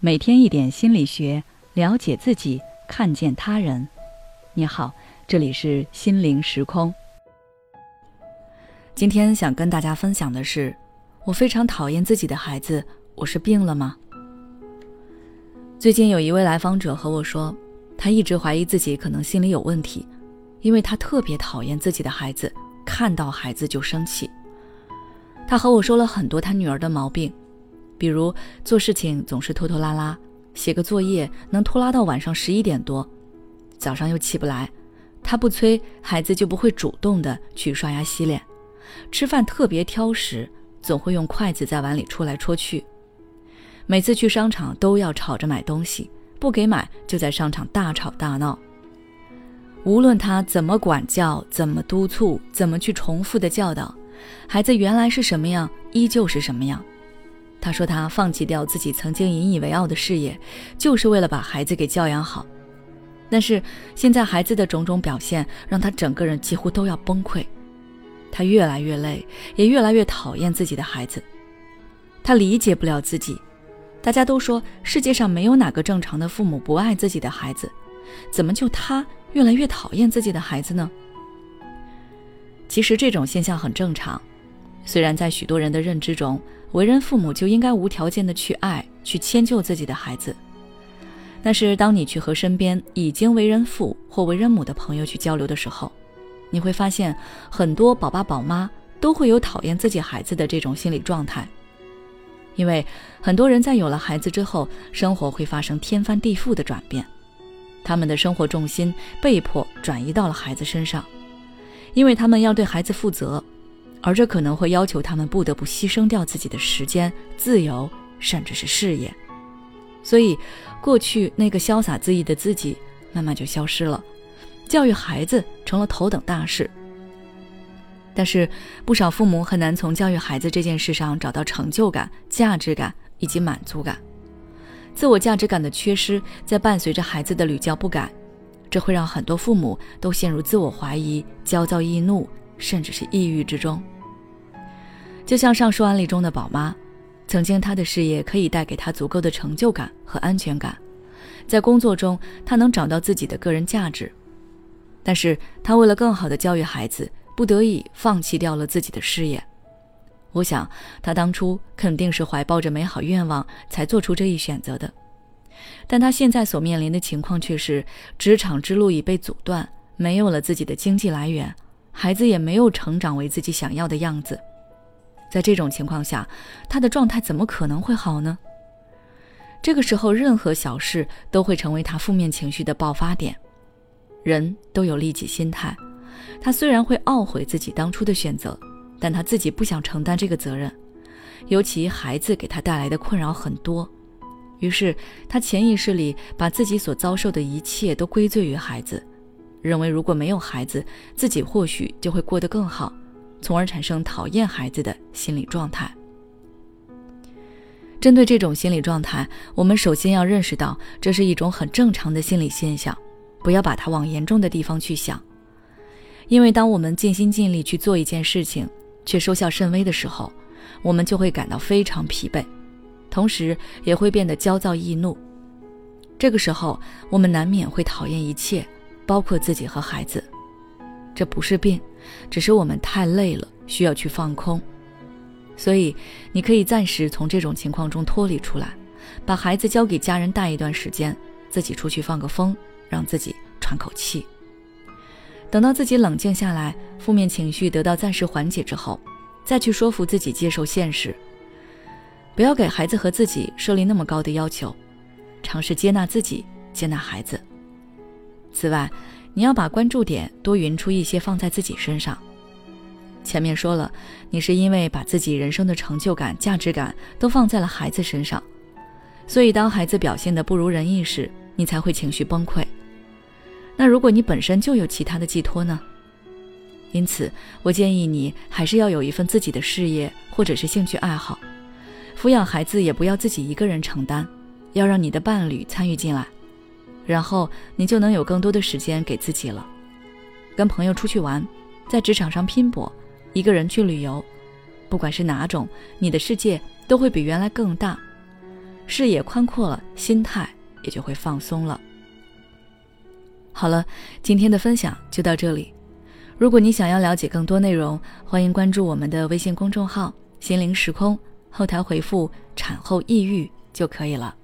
每天一点心理学，了解自己，看见他人。你好，这里是心灵时空。今天想跟大家分享的是，我非常讨厌自己的孩子，我是病了吗？最近有一位来访者和我说，他一直怀疑自己可能心里有问题，因为他特别讨厌自己的孩子，看到孩子就生气。他和我说了很多他女儿的毛病。比如做事情总是拖拖拉拉，写个作业能拖拉到晚上十一点多，早上又起不来，他不催，孩子就不会主动的去刷牙洗脸，吃饭特别挑食，总会用筷子在碗里戳来戳去，每次去商场都要吵着买东西，不给买就在商场大吵大闹。无论他怎么管教，怎么督促，怎么去重复的教导，孩子原来是什么样，依旧是什么样。他说：“他放弃掉自己曾经引以为傲的事业，就是为了把孩子给教养好。但是现在孩子的种种表现，让他整个人几乎都要崩溃。他越来越累，也越来越讨厌自己的孩子。他理解不了自己。大家都说世界上没有哪个正常的父母不爱自己的孩子，怎么就他越来越讨厌自己的孩子呢？其实这种现象很正常。虽然在许多人的认知中，为人父母就应该无条件的去爱、去迁就自己的孩子，但是当你去和身边已经为人父或为人母的朋友去交流的时候，你会发现很多宝爸宝妈都会有讨厌自己孩子的这种心理状态，因为很多人在有了孩子之后，生活会发生天翻地覆的转变，他们的生活重心被迫转移到了孩子身上，因为他们要对孩子负责。而这可能会要求他们不得不牺牲掉自己的时间、自由，甚至是事业。所以，过去那个潇洒恣意的自己慢慢就消失了，教育孩子成了头等大事。但是，不少父母很难从教育孩子这件事上找到成就感、价值感以及满足感。自我价值感的缺失，在伴随着孩子的屡教不改，这会让很多父母都陷入自我怀疑、焦躁易怒。甚至是抑郁之中。就像上述案例中的宝妈，曾经她的事业可以带给她足够的成就感和安全感，在工作中她能找到自己的个人价值，但是她为了更好的教育孩子，不得已放弃掉了自己的事业。我想她当初肯定是怀抱着美好愿望才做出这一选择的，但她现在所面临的情况却是职场之路已被阻断，没有了自己的经济来源。孩子也没有成长为自己想要的样子，在这种情况下，他的状态怎么可能会好呢？这个时候，任何小事都会成为他负面情绪的爆发点。人都有利己心态，他虽然会懊悔自己当初的选择，但他自己不想承担这个责任，尤其孩子给他带来的困扰很多，于是他潜意识里把自己所遭受的一切都归罪于孩子。认为如果没有孩子，自己或许就会过得更好，从而产生讨厌孩子的心理状态。针对这种心理状态，我们首先要认识到这是一种很正常的心理现象，不要把它往严重的地方去想。因为当我们尽心尽力去做一件事情，却收效甚微的时候，我们就会感到非常疲惫，同时也会变得焦躁易怒。这个时候，我们难免会讨厌一切。包括自己和孩子，这不是病，只是我们太累了，需要去放空。所以，你可以暂时从这种情况中脱离出来，把孩子交给家人带一段时间，自己出去放个风，让自己喘口气。等到自己冷静下来，负面情绪得到暂时缓解之后，再去说服自己接受现实。不要给孩子和自己设立那么高的要求，尝试接纳自己，接纳孩子。此外，你要把关注点多匀出一些放在自己身上。前面说了，你是因为把自己人生的成就感、价值感都放在了孩子身上，所以当孩子表现的不如人意时，你才会情绪崩溃。那如果你本身就有其他的寄托呢？因此，我建议你还是要有一份自己的事业或者是兴趣爱好。抚养孩子也不要自己一个人承担，要让你的伴侣参与进来。然后你就能有更多的时间给自己了，跟朋友出去玩，在职场上拼搏，一个人去旅游，不管是哪种，你的世界都会比原来更大。视野宽阔了，心态也就会放松了。好了，今天的分享就到这里。如果你想要了解更多内容，欢迎关注我们的微信公众号“心灵时空”，后台回复“产后抑郁”就可以了。